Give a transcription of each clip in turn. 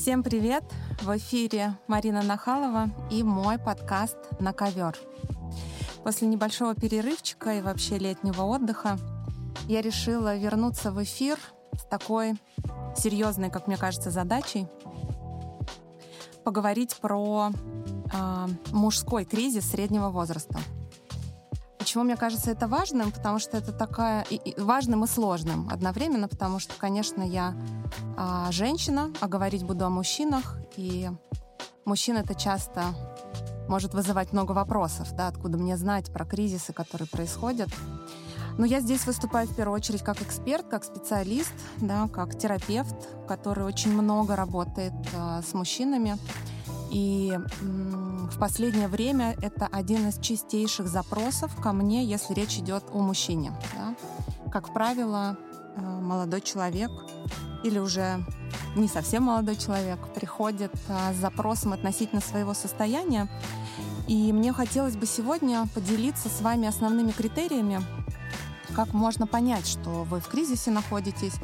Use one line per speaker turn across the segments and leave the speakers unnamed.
Всем привет! В эфире Марина Нахалова и мой подкаст «На ковер». После небольшого перерывчика и вообще летнего отдыха я решила вернуться в эфир с такой серьезной, как мне кажется, задачей поговорить про э, мужской кризис среднего возраста. Почему мне кажется это важным? Потому что это такая и, и важным и сложным одновременно, потому что, конечно, я а, женщина, а говорить буду о мужчинах, и мужчин это часто может вызывать много вопросов, да, откуда мне знать про кризисы, которые происходят. Но я здесь выступаю в первую очередь как эксперт, как специалист, да, как терапевт, который очень много работает э, с мужчинами. И в последнее время это один из чистейших запросов ко мне, если речь идет о мужчине. Да. Как правило, э, молодой человек или уже не совсем молодой человек приходит э, с запросом относительно своего состояния. И мне хотелось бы сегодня поделиться с вами основными критериями, как можно понять, что вы в кризисе находитесь.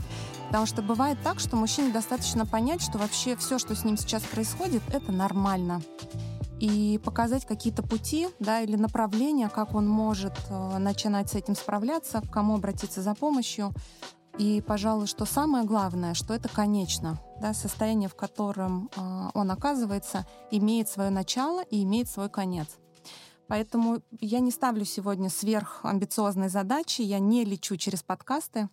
Потому что бывает так, что мужчине достаточно понять, что вообще все, что с ним сейчас происходит, это нормально. И показать какие-то пути да, или направления, как он может э, начинать с этим справляться, к кому обратиться за помощью. И, пожалуй, что самое главное, что это конечно. Да, состояние, в котором э, он оказывается, имеет свое начало и имеет свой конец. Поэтому я не ставлю сегодня сверхамбициозные задачи, я не лечу через подкасты.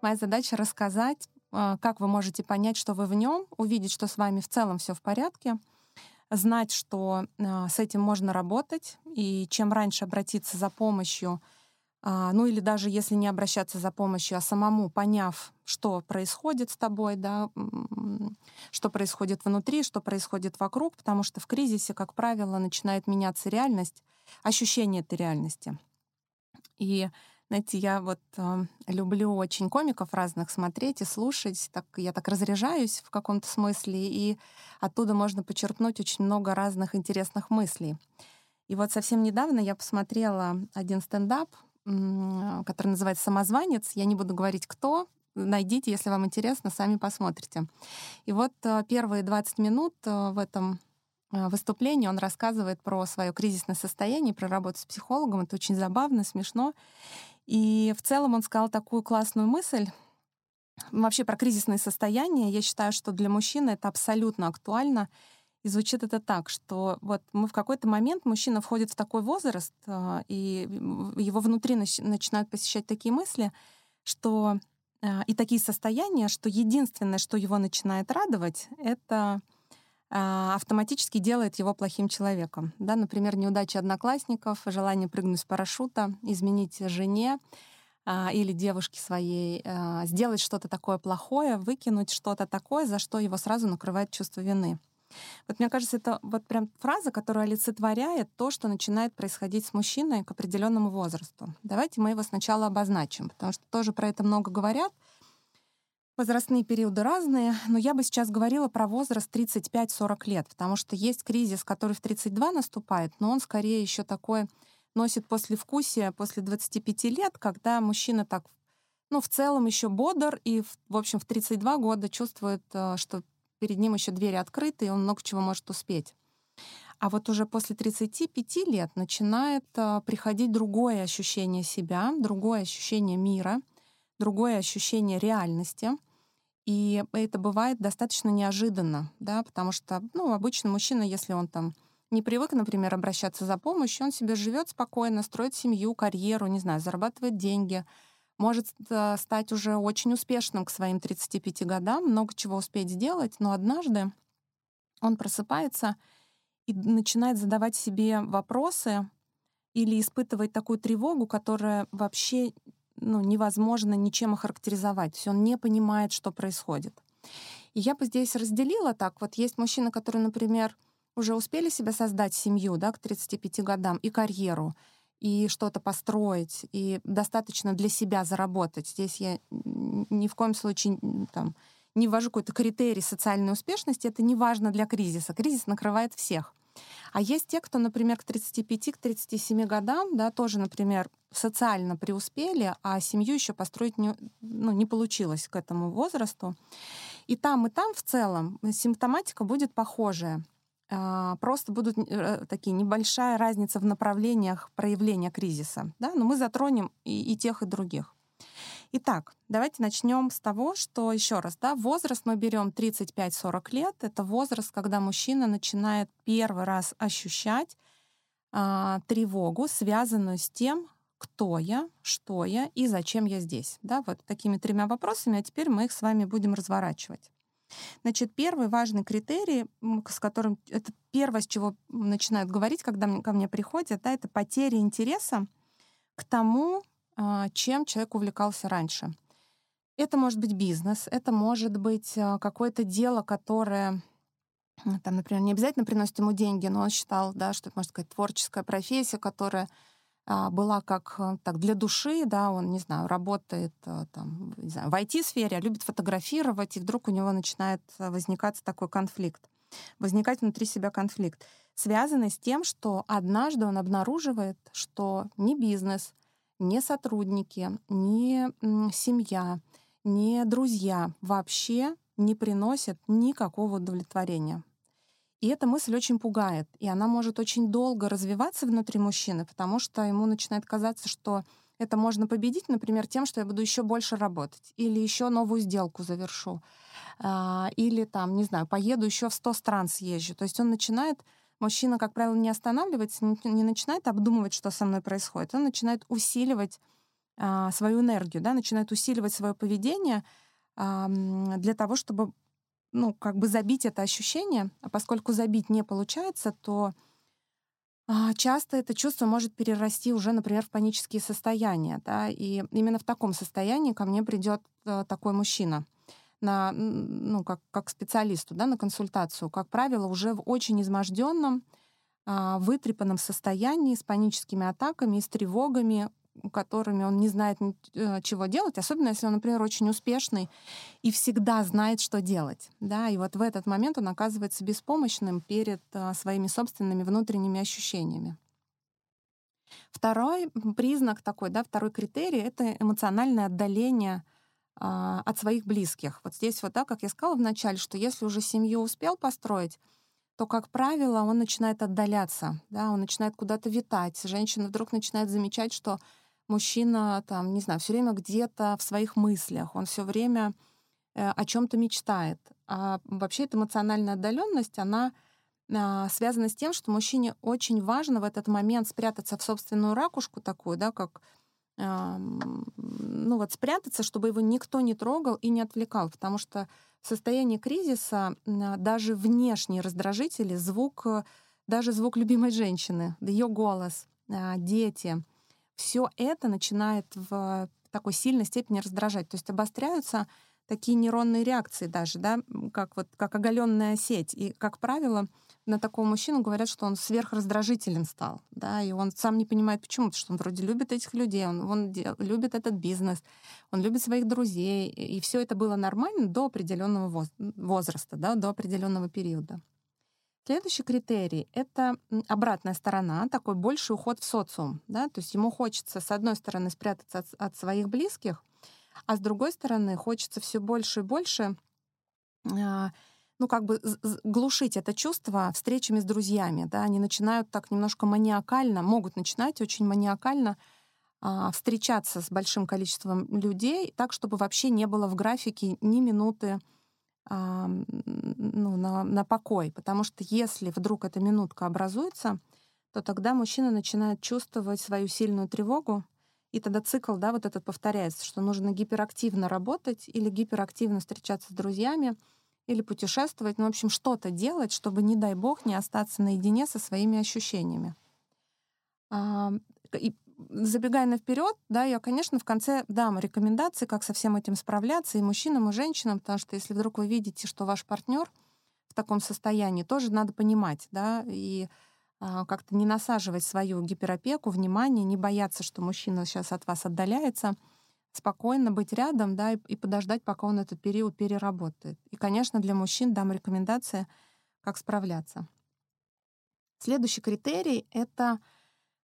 Моя задача рассказать, а, как вы можете понять, что вы в нем, увидеть, что с вами в целом все в порядке, знать, что а, с этим можно работать, и чем раньше обратиться за помощью, ну или даже если не обращаться за помощью, а самому поняв, что происходит с тобой, да, что происходит внутри, что происходит вокруг, потому что в кризисе, как правило, начинает меняться реальность, ощущение этой реальности. И знаете, я вот э, люблю очень комиков разных смотреть и слушать. Так, я так разряжаюсь в каком-то смысле, и оттуда можно почерпнуть очень много разных интересных мыслей. И вот совсем недавно я посмотрела один стендап, который называется «Самозванец». Я не буду говорить, кто, найдите, если вам интересно, сами посмотрите. И вот э, первые 20 минут э, в этом э, выступлении он рассказывает про свое кризисное состояние, про работу с психологом. Это очень забавно, смешно. И в целом он сказал такую классную мысль, вообще про кризисные состояния. Я считаю, что для мужчины это абсолютно актуально. И звучит это так, что вот мы в какой-то момент, мужчина входит в такой возраст, и его внутри начинают посещать такие мысли, что а, и такие состояния, что единственное, что его начинает радовать, это а, автоматически делает его плохим человеком. Да, например, неудача одноклассников, желание прыгнуть с парашюта, изменить жене а, или девушке своей, сделать что-то такое плохое, выкинуть что-то такое, за что его сразу накрывает чувство вины. Вот мне кажется, это вот прям фраза, которая олицетворяет то, что начинает происходить с мужчиной к определенному возрасту. Давайте мы его сначала обозначим, потому что тоже про это много говорят. Возрастные периоды разные, но я бы сейчас говорила про возраст 35-40 лет, потому что есть кризис, который в 32 наступает, но он скорее еще такой носит послевкусие после 25 лет, когда мужчина так ну, в целом еще бодр и, в общем, в 32 года чувствует, э, что перед ним еще двери открыты, и он много чего может успеть. А вот уже после 35 лет начинает а, приходить другое ощущение себя, другое ощущение мира, другое ощущение реальности. И это бывает достаточно неожиданно, да, потому что, ну, обычно мужчина, если он там не привык, например, обращаться за помощью, он себе живет спокойно, строит семью, карьеру, не знаю, зарабатывает деньги, может э, стать уже очень успешным к своим 35 годам, много чего успеть сделать, но однажды он просыпается и начинает задавать себе вопросы или испытывать такую тревогу, которая вообще ну, невозможно ничем охарактеризовать. То есть он не понимает, что происходит. И я бы здесь разделила так. Вот есть мужчины, которые, например, уже успели себе создать семью да, к 35 годам и карьеру, и что-то построить, и достаточно для себя заработать. Здесь я ни в коем случае там, не ввожу какой-то критерий социальной успешности, это не важно для кризиса. Кризис накрывает всех. А есть те, кто, например, к 35, к 37 годам, да, тоже, например, социально преуспели, а семью еще построить не, ну, не получилось к этому возрасту. И там, и там в целом симптоматика будет похожая. А, просто будут э, такие небольшая разница в направлениях проявления кризиса. Да? Но мы затронем и, и тех, и других. Итак, давайте начнем с того, что еще раз, да, возраст мы берем 35-40 лет. Это возраст, когда мужчина начинает первый раз ощущать а, тревогу, связанную с тем, кто я, что я и зачем я здесь. Да, вот такими тремя вопросами, а теперь мы их с вами будем разворачивать. Значит, первый важный критерий, с которым это первое, с чего начинают говорить, когда ко мне приходят, да, это потеря интереса к тому, а, чем человек увлекался раньше. Это может быть бизнес, это может быть а, какое-то дело, которое там, например, не обязательно приносит ему деньги, но он считал, да, что это, можно сказать, творческая профессия, которая была как э, так для души, да, он, не знаю, работает э, там, не знаю, в IT-сфере, а любит фотографировать, и вдруг у него начинает э, возникать такой конфликт, возникать внутри себя конфликт, связанный с тем, что однажды он обнаруживает, что ни бизнес, ни сотрудники, ни семья, ни друзья вообще не приносят никакого удовлетворения. И эта мысль очень пугает, и она может очень долго развиваться внутри мужчины, потому что ему начинает казаться, что это можно победить, например, тем, что я буду еще больше работать, или еще новую сделку завершу, а, или там, не знаю, поеду еще в 100 стран съезжу. То есть он начинает, мужчина, как правило, не останавливается, не начинает обдумывать, что со мной происходит, он начинает усиливать а, свою энергию, да, начинает усиливать свое поведение для того, чтобы ну, как бы забить это ощущение, а поскольку забить не получается, то а, часто это чувство может перерасти уже, например, в панические состояния, да, и именно в таком состоянии ко мне придет э, такой мужчина на, ну, как, как специалисту, да, на консультацию, как правило, уже в очень изможденном, а, вытрепанном состоянии с паническими атаками с тревогами, которыми он не знает э, чего делать, особенно если он, например, очень успешный и всегда знает, что делать. Да? И вот в этот момент он оказывается беспомощным перед э, своими собственными внутренними ощущениями. Второй признак такой, да, второй критерий — это эмоциональное отдаление а, от своих близких. Вот здесь вот, да, как я сказала вначале, что если уже семью успел построить, то, как правило, он начинает отдаляться, да, он начинает куда-то витать. Женщина вдруг начинает замечать, что мужчина, там, не знаю, все время где-то в своих мыслях, он все время э, о чем-то мечтает. А вообще эта эмоциональная отдаленность, она э, связана с тем, что мужчине очень важно в этот момент спрятаться в собственную ракушку такую, да, как э, ну вот спрятаться, чтобы его никто не трогал и не отвлекал, потому что в состоянии кризиса даже внешние раздражители, звук, э, даже звук любимой женщины, ее голос, э, дети, все это начинает в такой сильной степени раздражать. То есть обостряются такие нейронные реакции даже, да, как вот как оголенная сеть. И, как правило, на такого мужчину говорят, что он сверхраздражителен стал, да, и он сам не понимает, почему, потому что он вроде любит этих людей, он, он дел, любит этот бизнес, он любит своих друзей, и все это было нормально до определенного возраста, да, до определенного периода. Следующий критерий — это обратная сторона, такой больший уход в социум. Да? То есть ему хочется, с одной стороны, спрятаться от, от своих близких, а с другой стороны, хочется все больше и больше а, ну, как бы глушить это чувство встречами с друзьями. Да? Они начинают так немножко маниакально, могут начинать очень маниакально а, встречаться с большим количеством людей, так, чтобы вообще не было в графике ни минуты ну, на, на покой. Потому что если вдруг эта минутка образуется, то тогда мужчина начинает чувствовать свою сильную тревогу, и тогда цикл, да, вот этот повторяется, что нужно гиперактивно работать или гиперактивно встречаться с друзьями, или путешествовать, ну, в общем, что-то делать, чтобы, не дай бог, не остаться наедине со своими ощущениями. А, и забегая наперед, да, я, конечно, в конце дам рекомендации, как со всем этим справляться и мужчинам, и женщинам, потому что если вдруг вы видите, что ваш партнер в таком состоянии, тоже надо понимать, да, и а, как-то не насаживать свою гиперопеку, внимание, не бояться, что мужчина сейчас от вас отдаляется, спокойно быть рядом, да, и подождать, пока он этот период переработает. И, конечно, для мужчин дам рекомендации, как справляться. Следующий критерий — это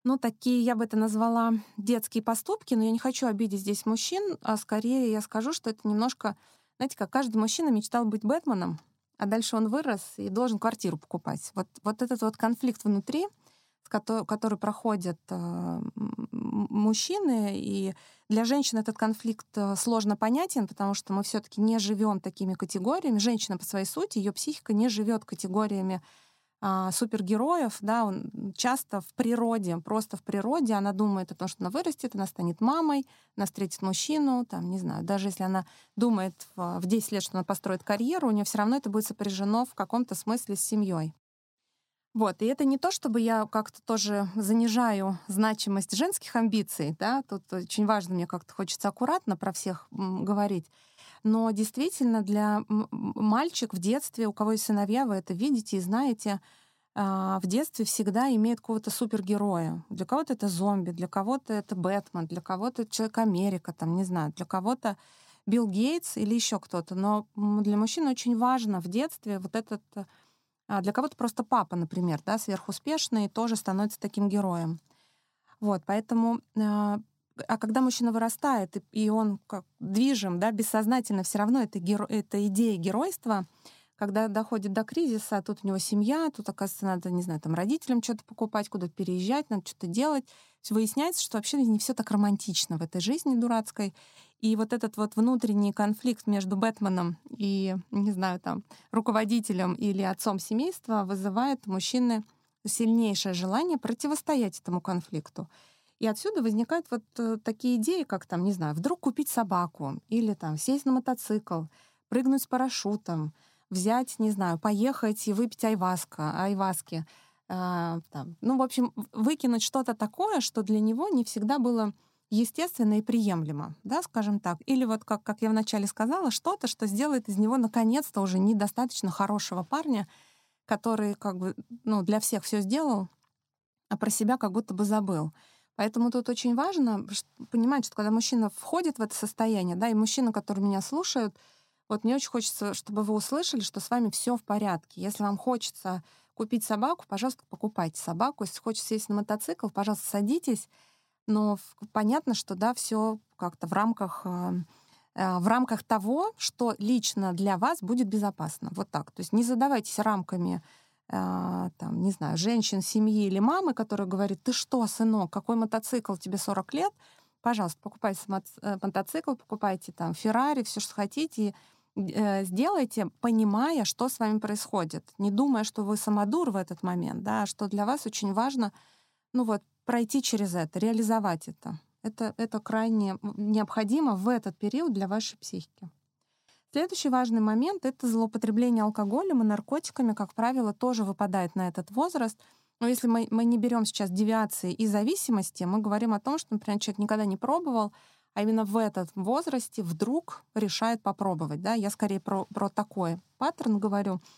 ну, такие, я бы это назвала, детские поступки, но я не хочу обидеть здесь мужчин, а скорее я скажу, что это немножко знаете, как каждый мужчина мечтал быть Бэтменом, а дальше он вырос и должен квартиру покупать. Вот, вот этот вот конфликт внутри, который, который проходят э, мужчины, и для женщин этот конфликт э, сложно понятен, потому что мы все-таки не живем такими категориями. Женщина по своей сути, ее психика не живет категориями а, супергероев, да, он часто в природе, просто в природе она думает о том, что она вырастет, она станет мамой, она встретит мужчину, там, не знаю, даже если она думает в, в 10 лет, что она построит карьеру, у нее все равно это будет сопряжено в каком-то смысле с семьей. Вот, и это не то, чтобы я как-то тоже занижаю значимость женских амбиций, да, тут очень важно, мне как-то хочется аккуратно про всех говорить, но действительно для мальчик в детстве, у кого есть сыновья, вы это видите и знаете, а, в детстве всегда имеет какого-то супергероя. Для кого-то это зомби, для кого-то это Бэтмен, для кого-то это Человек-Америка, там, не знаю, для кого-то Билл Гейтс или еще кто-то. Но для мужчин очень важно в детстве вот этот а для кого-то просто папа, например, да, сверхуспешный, тоже становится таким героем. Вот, поэтому а, а когда мужчина вырастает, и он как движим, да, бессознательно все равно это, геро... это идея геройства, когда доходит до кризиса, тут у него семья, тут, оказывается, надо, не знаю, там родителям что-то покупать, куда-то переезжать, надо что-то делать. Выясняется, что вообще не все так романтично в этой жизни дурацкой. И вот этот вот внутренний конфликт между Бэтменом и, не знаю, там, руководителем или отцом семейства вызывает у мужчины сильнейшее желание противостоять этому конфликту. И отсюда возникают вот э, такие идеи, как там, не знаю, вдруг купить собаку или там сесть на мотоцикл, прыгнуть с парашютом, взять, не знаю, поехать и выпить айваска, айваски. Э, там. Ну, в общем, выкинуть что-то такое, что для него не всегда было естественно и приемлемо, да, скажем так. Или вот, как, как я вначале сказала, что-то, что сделает из него наконец-то уже недостаточно хорошего парня, который как бы ну, для всех все сделал, а про себя как будто бы забыл. Поэтому тут очень важно понимать, что когда мужчина входит в это состояние, да, и мужчины, которые меня слушают, вот мне очень хочется, чтобы вы услышали, что с вами все в порядке. Если вам хочется купить собаку, пожалуйста, покупайте собаку. Если хочется сесть на мотоцикл, пожалуйста, садитесь но понятно, что да, все как-то в рамках э, э, в рамках того, что лично для вас будет безопасно. Вот так. То есть не задавайтесь рамками э, там, не знаю, женщин, семьи или мамы, которая говорит, ты что, сынок, какой мотоцикл, тебе 40 лет, пожалуйста, покупайте мотоцикл, покупайте там Феррари, все, что хотите, и сделайте, понимая, что с вами происходит, не думая, что вы самодур в этот момент, да, что для вас очень важно, ну вот, пройти через это, реализовать это. Это, это крайне необходимо в этот период для вашей психики. Следующий важный момент — это злоупотребление алкоголем и наркотиками, как правило, тоже выпадает на этот возраст. Но если мы, мы не берем сейчас девиации и зависимости, мы говорим о том, что, например, человек никогда не пробовал, а именно в этот возрасте вдруг решает попробовать. Да? Я скорее про, про такой паттерн говорю —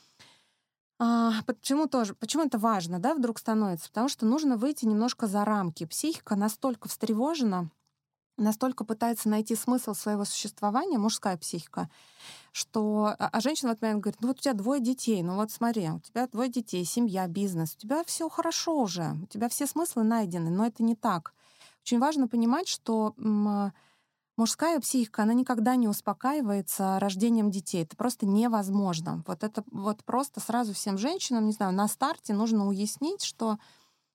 а, почему тоже? Почему это важно, да, вдруг становится? Потому что нужно выйти немножко за рамки. Психика настолько встревожена, настолько пытается найти смысл своего существования, мужская психика, что... А, а женщина в этот момент говорит, ну вот у тебя двое детей, ну вот смотри, у тебя двое детей, семья, бизнес, у тебя все хорошо уже, у тебя все смыслы найдены, но это не так. Очень важно понимать, что Мужская психика, она никогда не успокаивается рождением детей. Это просто невозможно. Вот это вот просто сразу всем женщинам, не знаю, на старте нужно уяснить, что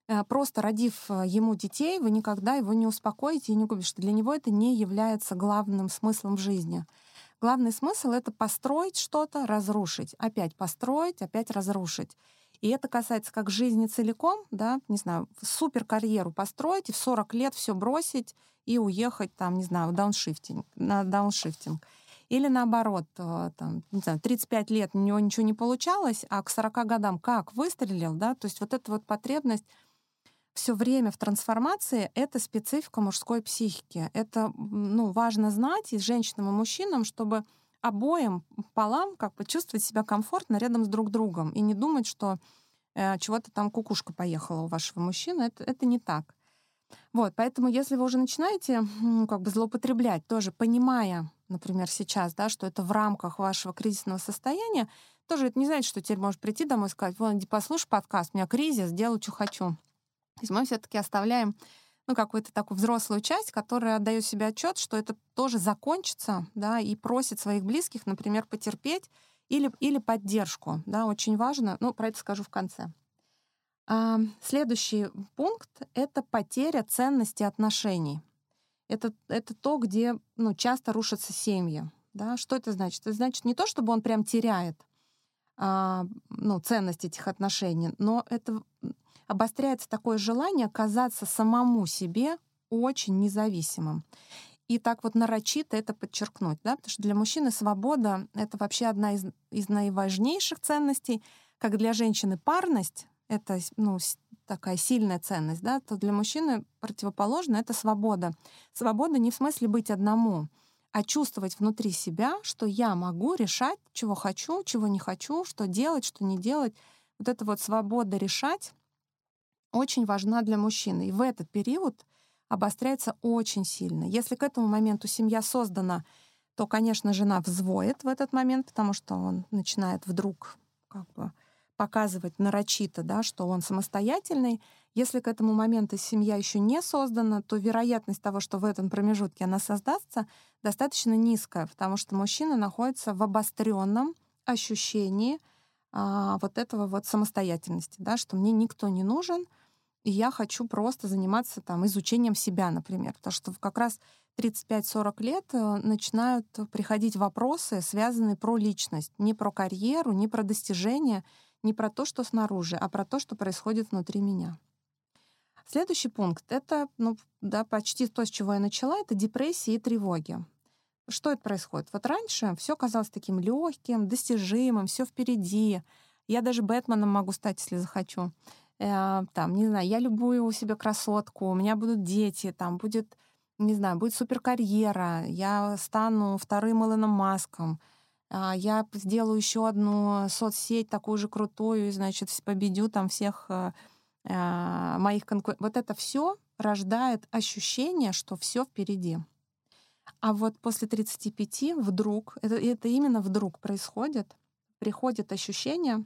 э, просто родив э, ему детей, вы никогда его не успокоите и не купите, что для него это не является главным смыслом в жизни. Главный смысл — это построить что-то, разрушить. Опять построить, опять разрушить. И это касается как жизни целиком, да, не знаю, супер карьеру построить и в 40 лет все бросить и уехать там, не знаю, в дауншифтинг, на дауншифтинг. Или наоборот, э, там, не знаю, 35 лет у него ничего не получалось, а к 40 годам как выстрелил, да, то есть вот эта вот потребность все время в трансформации — это специфика мужской психики. Это ну, важно знать и женщинам, и мужчинам, чтобы обоим полам как бы чувствовать себя комфортно рядом с друг другом и не думать, что э, чего-то там кукушка поехала у вашего мужчины. Это, это не так. Вот, поэтому если вы уже начинаете как бы злоупотреблять, тоже понимая, например, сейчас, да, что это в рамках вашего кризисного состояния, тоже это не значит, что теперь можешь прийти домой и сказать, вон, иди послушай подкаст, у меня кризис, делаю, что хочу. То есть мы все таки оставляем ну, какую-то такую взрослую часть, которая отдает себе отчет, что это тоже закончится, да, и просит своих близких, например, потерпеть или, или поддержку, да, очень важно. Ну, про это скажу в конце. А, следующий пункт — это потеря ценности отношений. Это, это то, где ну, часто рушатся семьи. Да? Что это значит? Это значит не то, чтобы он прям теряет а, ну, ценность этих отношений, но это обостряется такое желание казаться самому себе очень независимым. И так вот нарочито это подчеркнуть, да, потому что для мужчины свобода — это вообще одна из, из наиважнейших ценностей, как для женщины парность — это ну, такая сильная ценность, да, то для мужчины противоположно — это свобода. Свобода не в смысле быть одному, а чувствовать внутри себя, что я могу решать, чего хочу, чего не хочу, что делать, что не делать. Вот эта вот свобода решать очень важна для мужчины. И в этот период обостряется очень сильно. Если к этому моменту семья создана, то, конечно, жена взвоет в этот момент, потому что он начинает вдруг как бы показывать нарочито, да, что он самостоятельный. Если к этому моменту семья еще не создана, то вероятность того, что в этом промежутке она создастся, достаточно низкая, потому что мужчина находится в обостренном ощущении а, вот этого вот самостоятельности, да, что мне никто не нужен, и я хочу просто заниматься там изучением себя, например. Потому что как раз 35-40 лет э, начинают приходить вопросы, связанные про личность. Не про карьеру, не про достижения, не про то, что снаружи, а про то, что происходит внутри меня. Следующий пункт — это ну, да, почти то, с чего я начала, это депрессии и тревоги. Что это происходит? Вот раньше все казалось таким легким, достижимым, все впереди. Я даже Бэтменом могу стать, если захочу. Э, там, не знаю, я любую у себя красотку, у меня будут дети, там будет, не знаю, будет суперкарьера, я стану вторым Илоном Маском, я сделаю еще одну соцсеть такую же крутую, и, значит, победю там всех э, э, моих конкурентов. Вот это все рождает ощущение, что все впереди. А вот после 35 вдруг, это, это именно вдруг происходит, приходит ощущение,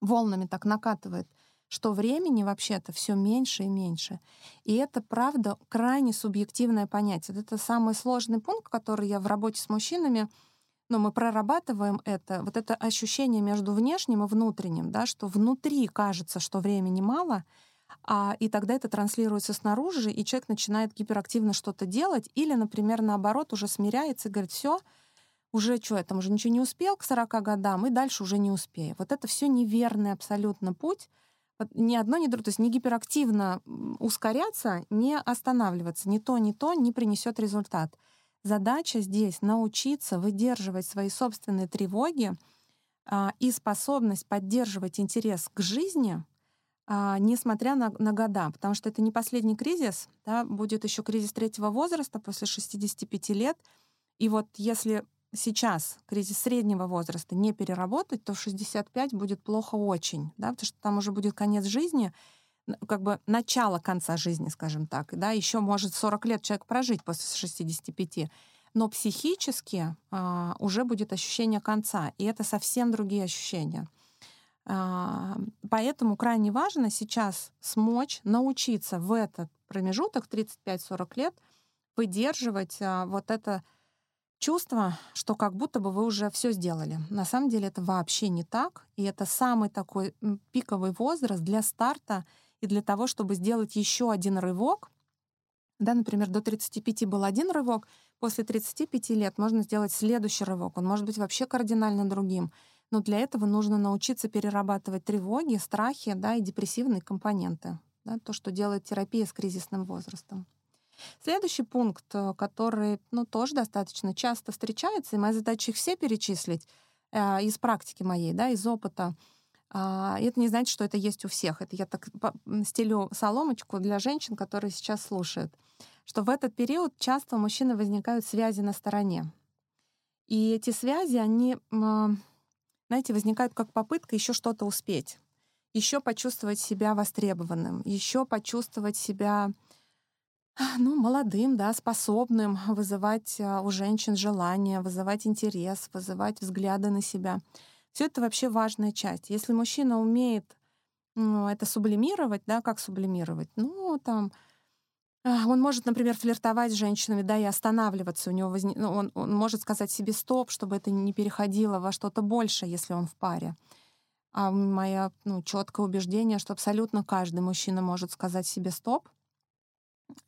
волнами так накатывает — что времени вообще-то все меньше и меньше. И это, правда, крайне субъективное понятие. Это самый сложный пункт, который я в работе с мужчинами, но мы прорабатываем это, вот это ощущение между внешним и внутренним, да, что внутри кажется, что времени мало, а, и тогда это транслируется снаружи, и человек начинает гиперактивно что-то делать, или, например, наоборот, уже смиряется и говорит, все, уже что, я там уже ничего не успел к 40 годам, и дальше уже не успею. Вот это все неверный абсолютно путь, ни одно, ни другое, то есть не гиперактивно ускоряться, не останавливаться, ни то, ни то не принесет результат. Задача здесь научиться выдерживать свои собственные тревоги а, и способность поддерживать интерес к жизни, а, несмотря на, на года, потому что это не последний кризис, да, будет еще кризис третьего возраста после 65 лет. И вот если сейчас кризис среднего возраста не переработать, то в 65 будет плохо очень, да, потому что там уже будет конец жизни, как бы начало конца жизни, скажем так, да, еще может 40 лет человек прожить после 65, но психически а, уже будет ощущение конца, и это совсем другие ощущения. А, поэтому крайне важно сейчас смочь научиться в этот промежуток 35-40 лет выдерживать а, вот это чувство, что как будто бы вы уже все сделали. На самом деле это вообще не так, и это самый такой пиковый возраст для старта и для того, чтобы сделать еще один рывок. Да, например, до 35 был один рывок, после 35 лет можно сделать следующий рывок. Он может быть вообще кардинально другим. Но для этого нужно научиться перерабатывать тревоги, страхи да, и депрессивные компоненты. Да, то, что делает терапия с кризисным возрастом. Следующий пункт, э, который ну, тоже достаточно часто встречается, и моя задача их все перечислить э, из практики моей, да, из опыта. А, это не значит, что это есть у всех. Это я так стелю соломочку для женщин, которые сейчас слушают. Что в этот период часто у мужчины возникают связи на стороне. И эти связи, они, знаете, возникают как попытка еще что-то успеть, еще почувствовать себя востребованным, еще почувствовать себя ну, молодым, да, способным вызывать а, у женщин желание, вызывать интерес, вызывать взгляды на себя. Все это вообще важная часть. Если мужчина умеет ну, это сублимировать, да, как сублимировать? Ну, там, а, он может, например, флиртовать с женщинами, да, и останавливаться. У него возник... ну, он, он может сказать себе стоп, чтобы это не переходило во что-то большее, если он в паре. А мое ну, четкое убеждение, что абсолютно каждый мужчина может сказать себе стоп.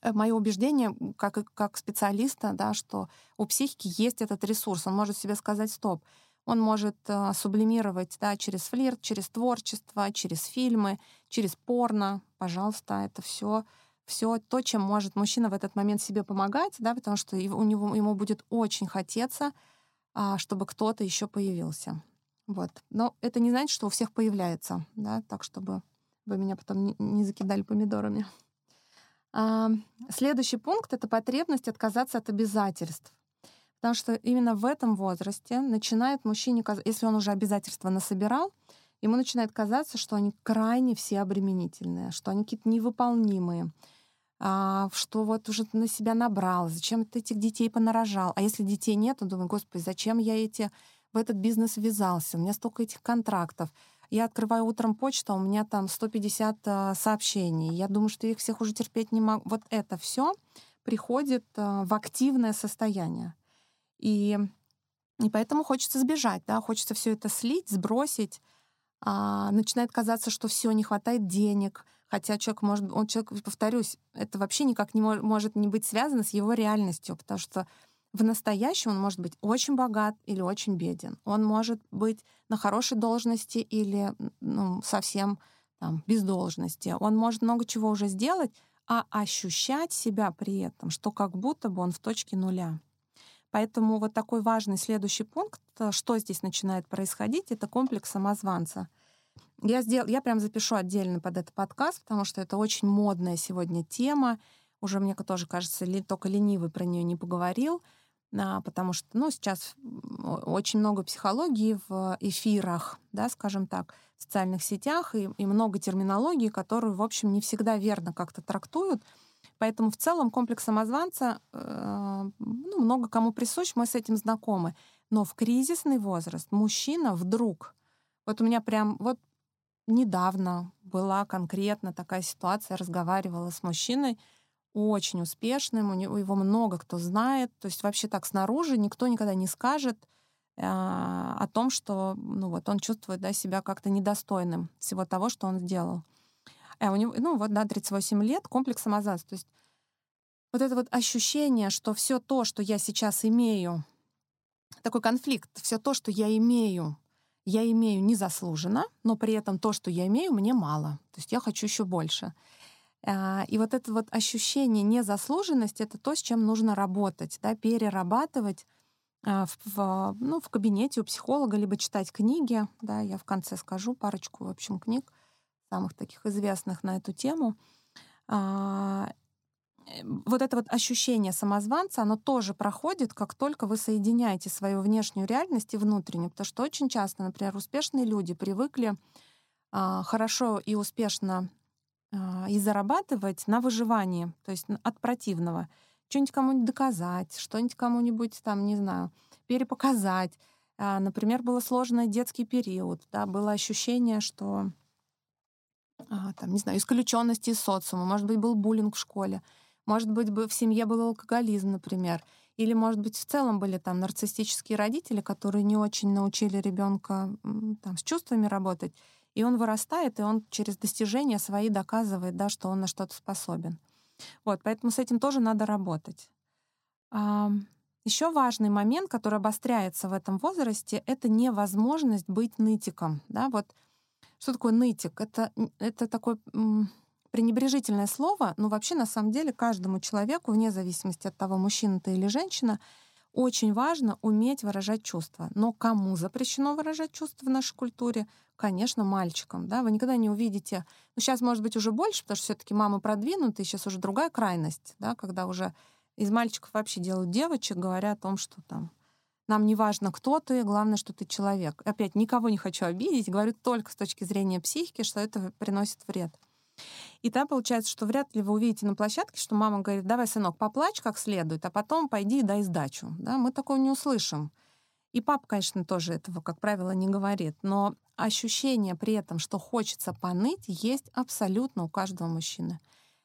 Э, мое убеждение, как, как специалиста, да, что у психики есть этот ресурс. Он может себе сказать стоп. Он может э, сублимировать да, через флирт, через творчество, через фильмы, через порно. Пожалуйста, это все все то, чем может мужчина в этот момент себе помогать, да, потому что у него, ему будет очень хотеться, а, чтобы кто-то еще появился. Вот. Но это не значит, что у всех появляется, да, так чтобы вы меня потом не, не закидали помидорами. А, следующий пункт — это потребность отказаться от обязательств. Потому что именно в этом возрасте начинает мужчине, если он уже обязательства насобирал, ему начинает казаться, что они крайне все обременительные, что они какие-то невыполнимые, а, что вот уже на себя набрал, зачем ты этих детей понарожал. А если детей нет, он думает, господи, зачем я эти, в этот бизнес ввязался, у меня столько этих контрактов. Я открываю утром почту, а у меня там 150 а, сообщений. Я думаю, что я их всех уже терпеть не могу. Вот это все приходит в активное состояние. И, и поэтому хочется сбежать, да, хочется все это слить, сбросить. А, начинает казаться, что все, не хватает денег. Хотя человек может, он человек, повторюсь, это вообще никак не может, может не быть связано с его реальностью, потому что в настоящем он может быть очень богат или очень беден. Он может быть на хорошей должности или ну, совсем там, без должности. Он может много чего уже сделать, а ощущать себя при этом, что как будто бы он в точке нуля. Поэтому вот такой важный следующий пункт, э, что здесь начинает происходить, это комплекс самозванца. Я, сделал, я прям запишу отдельно под этот подкаст, потому что это очень модная сегодня тема. Уже мне тоже кажется, ли, только ленивый про нее не поговорил, а, потому что ну, сейчас очень много психологии в эфирах, да, скажем так, в социальных сетях, и, и много терминологии, которую, в общем, не всегда верно как-то трактуют. Поэтому в целом комплекс самозванца э, ну, много кому присущ, мы с этим знакомы. Но в кризисный возраст мужчина вдруг... Вот у меня прям вот недавно была конкретно такая ситуация, разговаривала с мужчиной, очень успешным, у него его много кто знает. То есть вообще так снаружи никто никогда не скажет э, о том, что ну, вот он чувствует да, себя как-то недостойным всего того, что он сделал. А у него, ну вот, да, 38 лет, комплекс самозванца. То есть вот это вот ощущение, что все то, что я сейчас имею, такой конфликт, все то, что я имею, я имею незаслуженно, но при этом то, что я имею, мне мало. То есть я хочу еще больше. А, и вот это вот ощущение незаслуженности — это то, с чем нужно работать, да, перерабатывать а, в, в, ну, в кабинете у психолога, либо читать книги. Да, я в конце скажу парочку, в общем, книг самых таких известных на эту тему. А, э, вот это вот ощущение самозванца, оно тоже проходит, как только вы соединяете свою внешнюю реальность и внутреннюю. Потому что очень часто, например, успешные люди привыкли а, хорошо и успешно а, и зарабатывать на выживании, то есть от противного. Что-нибудь кому-нибудь доказать, что-нибудь кому-нибудь там, не знаю, перепоказать. Например, было сложный детский период, да, было ощущение, что а, там, не знаю, исключенности из социума, может быть, был буллинг в школе, может быть, в семье был алкоголизм, например, или, может быть, в целом были там нарциссические родители, которые не очень научили ребенка там, с чувствами работать, и он вырастает, и он через достижения свои доказывает, да, что он на что-то способен. Вот, поэтому с этим тоже надо работать. Еще важный момент, который обостряется в этом возрасте, это невозможность быть нытиком. Да? Вот что такое нытик? Это, это такое пренебрежительное слово, но вообще на самом деле каждому человеку, вне зависимости от того, мужчина ты или женщина, очень важно уметь выражать чувства. Но кому запрещено выражать чувства в нашей культуре? Конечно, мальчикам. Да? Вы никогда не увидите... Ну, сейчас, может быть, уже больше, потому что все таки мамы продвинутые, сейчас уже другая крайность, да, когда уже из мальчиков вообще делают девочек, говоря о том, что там нам не важно, кто ты, главное, что ты человек. Опять, никого не хочу обидеть, говорю только с точки зрения психики, что это приносит вред. И там получается, что вряд ли вы увидите на площадке, что мама говорит, давай, сынок, поплачь как следует, а потом пойди и дай сдачу. Да, мы такого не услышим. И папа, конечно, тоже этого, как правило, не говорит. Но ощущение при этом, что хочется поныть, есть абсолютно у каждого мужчины.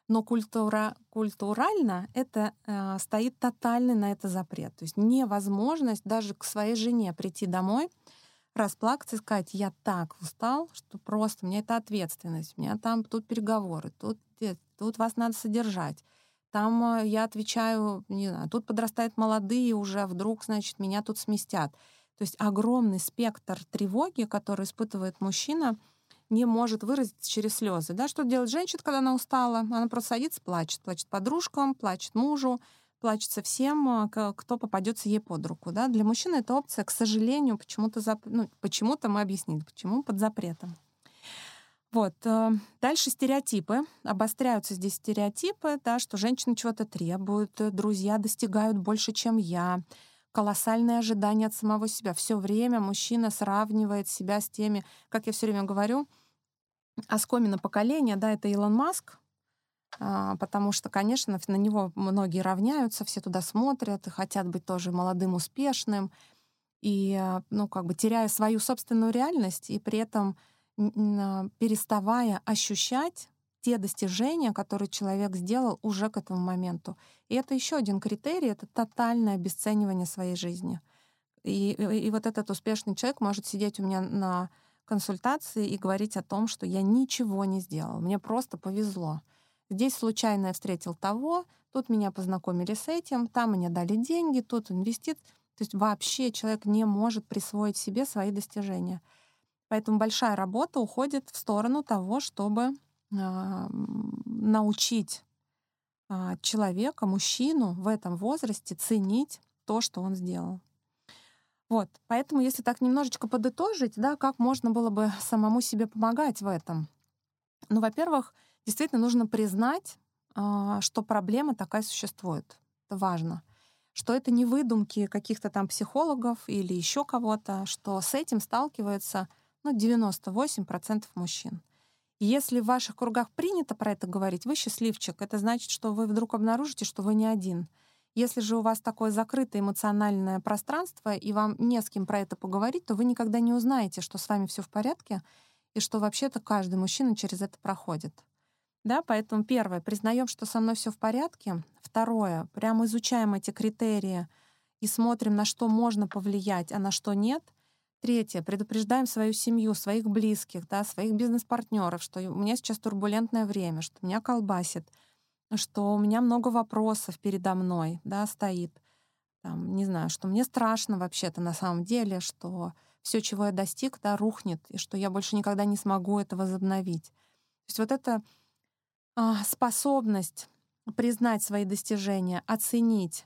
Но культура, культурально это э, стоит тотальный на это запрет. То есть невозможность даже к своей жене прийти домой, расплакаться и сказать, я так устал, что просто у меня это ответственность, у меня там тут переговоры, тут, тут вас надо содержать. Там э, я отвечаю, не знаю, тут подрастают молодые уже, вдруг, значит, меня тут сместят. То есть огромный спектр тревоги, который испытывает мужчина — не может выразиться через слезы. Да? Что делает женщина, когда она устала? Она просто садится, плачет. Плачет подружкам, плачет мужу, плачется всем, а, кто попадется ей под руку. Да? Для мужчины эта опция, к сожалению, почему-то зап... ну, почему-то мы объяснили, почему под запретом. Вот. Э, дальше стереотипы. Обостряются здесь стереотипы, да, что женщины чего-то требуют, э, друзья достигают больше, чем я, колоссальные ожидания от самого себя. Все время мужчина сравнивает себя с теми, как я все время говорю, оскомина поколения, да, это Илон Маск, а, потому что, конечно, на него многие равняются, все туда смотрят и хотят быть тоже молодым, успешным, и, а, ну, как бы теряя свою собственную реальность и при этом а, переставая ощущать те достижения, которые человек сделал уже к этому моменту. И это еще один критерий, это тотальное обесценивание своей жизни. И, и, и вот этот успешный человек может сидеть у меня на консультации и говорить о том, что я ничего не сделал, мне просто повезло. Здесь случайно я встретил того, тут меня познакомили с этим, там мне дали деньги, тут инвестит. То есть вообще человек не может присвоить себе свои достижения. Поэтому большая работа уходит в сторону того, чтобы а, научить а, человека, мужчину в этом возрасте ценить то, что он сделал. Вот, поэтому, если так немножечко подытожить, да, как можно было бы самому себе помогать в этом? Ну, во-первых, действительно нужно признать, а, что проблема такая существует. Это важно. Что это не выдумки каких-то там психологов или еще кого-то, что с этим сталкиваются ну, 98% мужчин. Если в ваших кругах принято про это говорить, вы счастливчик. Это значит, что вы вдруг обнаружите, что вы не один. Если же у вас такое закрытое эмоциональное пространство, и вам не с кем про это поговорить, то вы никогда не узнаете, что с вами все в порядке, и что вообще-то каждый мужчина через это проходит. Да, поэтому первое, признаем, что со мной все в порядке. Второе, прямо изучаем эти критерии и смотрим, на что можно повлиять, а на что нет — Третье. Предупреждаем свою семью, своих близких, да, своих бизнес-партнеров, что у меня сейчас турбулентное время, что меня колбасит, что у меня много вопросов передо мной да, стоит. Там, не знаю, что мне страшно вообще-то на самом деле, что все, чего я достиг, да, рухнет, и что я больше никогда не смогу это возобновить. То есть вот эта а, способность признать свои достижения, оценить,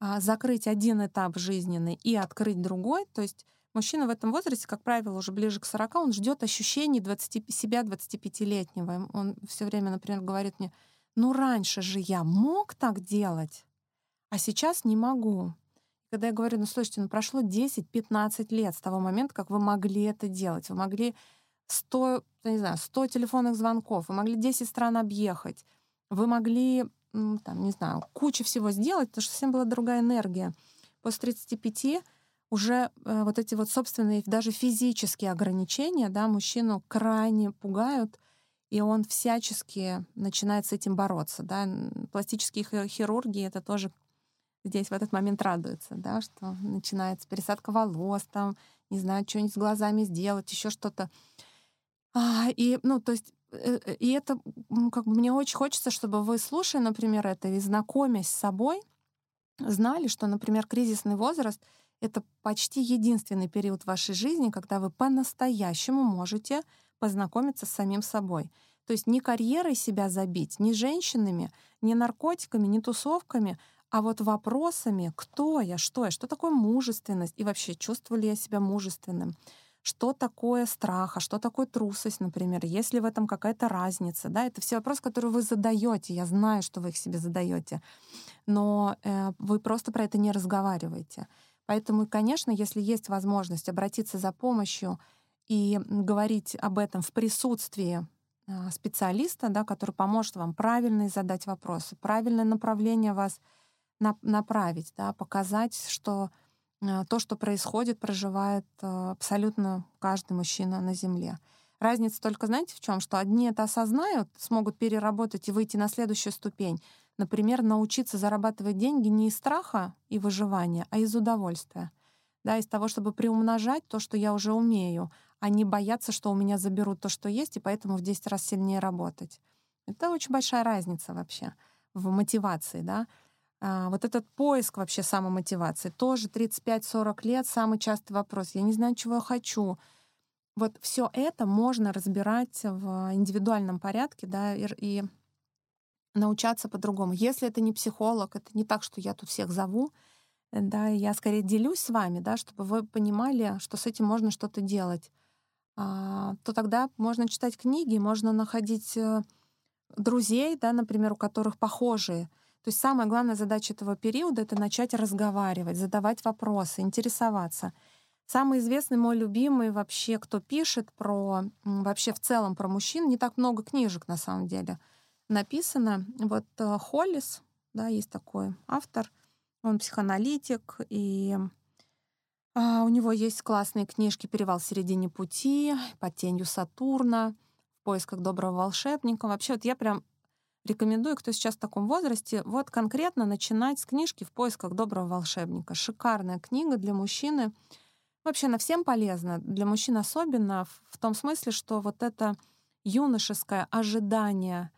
а, закрыть один этап жизненный и открыть другой, то есть Мужчина в этом возрасте, как правило, уже ближе к 40, он ждет ощущений 20, себя 25-летнего. Он все время, например, говорит мне, ну раньше же я мог так делать, а сейчас не могу. Когда я говорю, ну слушайте, ну прошло 10-15 лет с того момента, как вы могли это делать. Вы могли 100, не знаю, 100 телефонных звонков, вы могли 10 стран объехать, вы могли, там, не знаю, кучу всего сделать, потому что совсем была другая энергия. После 35 уже э, вот эти вот собственные даже физические ограничения, да, мужчину крайне пугают, и он всячески начинает с этим бороться, да. Пластические хирурги это тоже здесь в этот момент радуются, да, что начинается пересадка волос, там, не знаю, что-нибудь с глазами сделать, еще что-то. А, и, ну, то есть, э, э, и это, как бы, мне очень хочется, чтобы вы, слушая, например, это и знакомясь с собой, знали, что, например, кризисный возраст — это почти единственный период вашей жизни, когда вы по-настоящему можете познакомиться с самим собой. То есть не карьерой себя забить, не женщинами, не наркотиками, не тусовками, а вот вопросами, кто я, что я, что такое мужественность, и вообще чувствую ли я себя мужественным, что такое страх, а что такое трусость, например, есть ли в этом какая-то разница, да, это все вопросы, которые вы задаете, я знаю, что вы их себе задаете, но э, вы просто про это не разговариваете. Поэтому, конечно, если есть возможность обратиться за помощью и говорить об этом в присутствии а, специалиста, да, который поможет вам правильно задать вопросы, правильное направление вас направить, да, показать, что а, то, что происходит, проживает а, абсолютно каждый мужчина на Земле. Разница только, знаете, в чем? Что одни это осознают, смогут переработать и выйти на следующую ступень. Например, научиться зарабатывать деньги не из страха и выживания, а из удовольствия. Да, из того, чтобы приумножать то, что я уже умею, а не бояться, что у меня заберут то, что есть, и поэтому в 10 раз сильнее работать. Это очень большая разница вообще в мотивации, да. А, вот этот поиск вообще самомотивации, тоже 35-40 лет, самый частый вопрос. Я не знаю, чего я хочу. Вот все это можно разбирать в индивидуальном порядке, да, и, и научаться по-другому. Если это не психолог, это не так, что я тут всех зову, да, я скорее делюсь с вами, да, чтобы вы понимали, что с этим можно что-то делать, а, то тогда можно читать книги, можно находить э, друзей, да, например, у которых похожие. То есть самая главная задача этого периода — это начать разговаривать, задавать вопросы, интересоваться. Самый известный, мой любимый вообще, кто пишет про вообще в целом про мужчин, не так много книжек на самом деле написано. Вот э, Холлис, да, есть такой автор, он психоаналитик, и а, у него есть классные книжки «Перевал в середине пути», «Под тенью Сатурна», «В поисках доброго волшебника». Вообще вот я прям рекомендую, кто сейчас в таком возрасте, вот конкретно начинать с книжки «В поисках доброго волшебника». Шикарная книга для мужчины. Вообще она всем полезна, для мужчин особенно, в том смысле, что вот это юношеское ожидание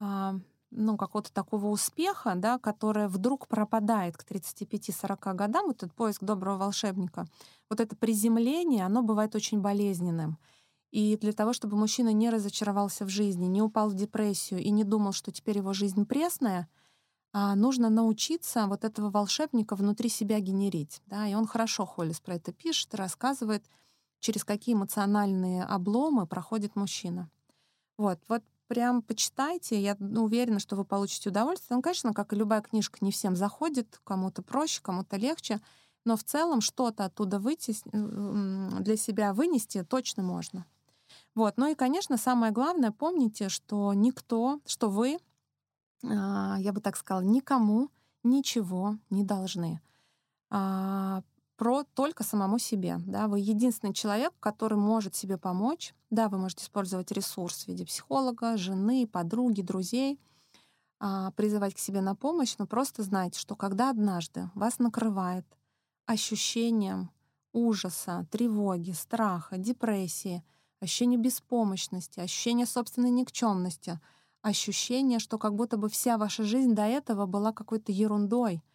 а, ну, какого-то такого успеха, да, которое вдруг пропадает к 35-40 годам, вот этот поиск доброго волшебника, вот это приземление, оно бывает очень болезненным. И для того, чтобы мужчина не разочаровался в жизни, не упал в депрессию и не думал, что теперь его жизнь пресная, а, нужно научиться вот этого волшебника внутри себя генерить. Да? И он хорошо, Холлис, про это пишет, рассказывает, через какие эмоциональные обломы проходит мужчина. Вот, вот прям почитайте. Я ну, уверена, что вы получите удовольствие. Ну, конечно, как и любая книжка, не всем заходит. Кому-то проще, кому-то легче. Но в целом что-то оттуда выйти, для себя вынести точно можно. Вот. Ну и, конечно, самое главное, помните, что никто, что вы, а, я бы так сказала, никому ничего не должны. Про только самому себе. Да? Вы единственный человек, который может себе помочь. Да, вы можете использовать ресурс в виде психолога, жены, подруги, друзей, а, призывать к себе на помощь, но просто знайте, что когда однажды вас накрывает ощущением ужаса, тревоги, страха, депрессии, ощущение беспомощности, ощущение собственной никчемности, ощущение, что как будто бы вся ваша жизнь до этого была какой-то ерундой —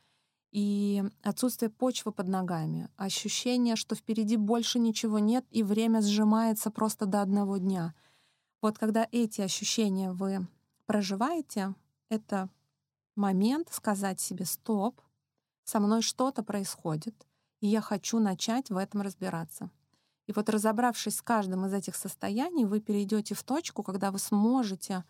и отсутствие почвы под ногами, ощущение, что впереди больше ничего нет, и время сжимается просто до одного дня. Вот когда эти ощущения вы проживаете, это момент сказать себе «стоп», со мной что-то происходит, и я хочу начать в этом разбираться. И вот разобравшись с каждым из этих состояний, вы перейдете в точку, когда вы сможете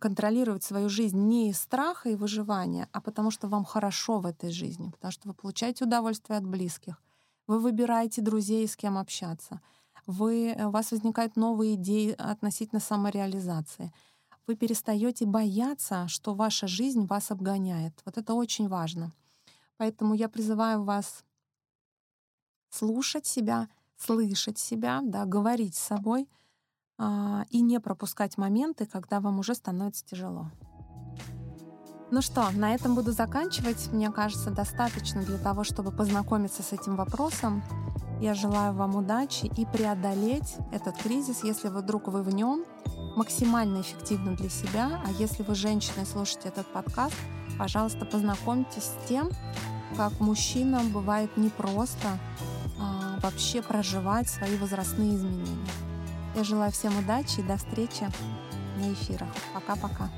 контролировать свою жизнь не из страха и выживания, а потому что вам хорошо в этой жизни, потому что вы получаете удовольствие от близких, вы выбираете друзей, с кем общаться, вы, э, у вас возникают новые идеи относительно самореализации. Вы перестаете бояться, что ваша жизнь вас обгоняет. Вот это очень важно. Поэтому я призываю вас слушать себя, слышать себя, да, говорить с собой — а, и не пропускать моменты, когда вам уже становится тяжело. Ну что, на этом буду заканчивать. Мне кажется, достаточно для того, чтобы познакомиться с этим вопросом. Я желаю вам удачи и преодолеть этот кризис, если вдруг вы в нем, максимально эффективно для себя. А если вы женщина и слушаете этот подкаст, пожалуйста, познакомьтесь с тем, как мужчинам бывает непросто а, вообще проживать свои возрастные изменения. Я желаю всем удачи и до встречи на эфирах. Пока-пока.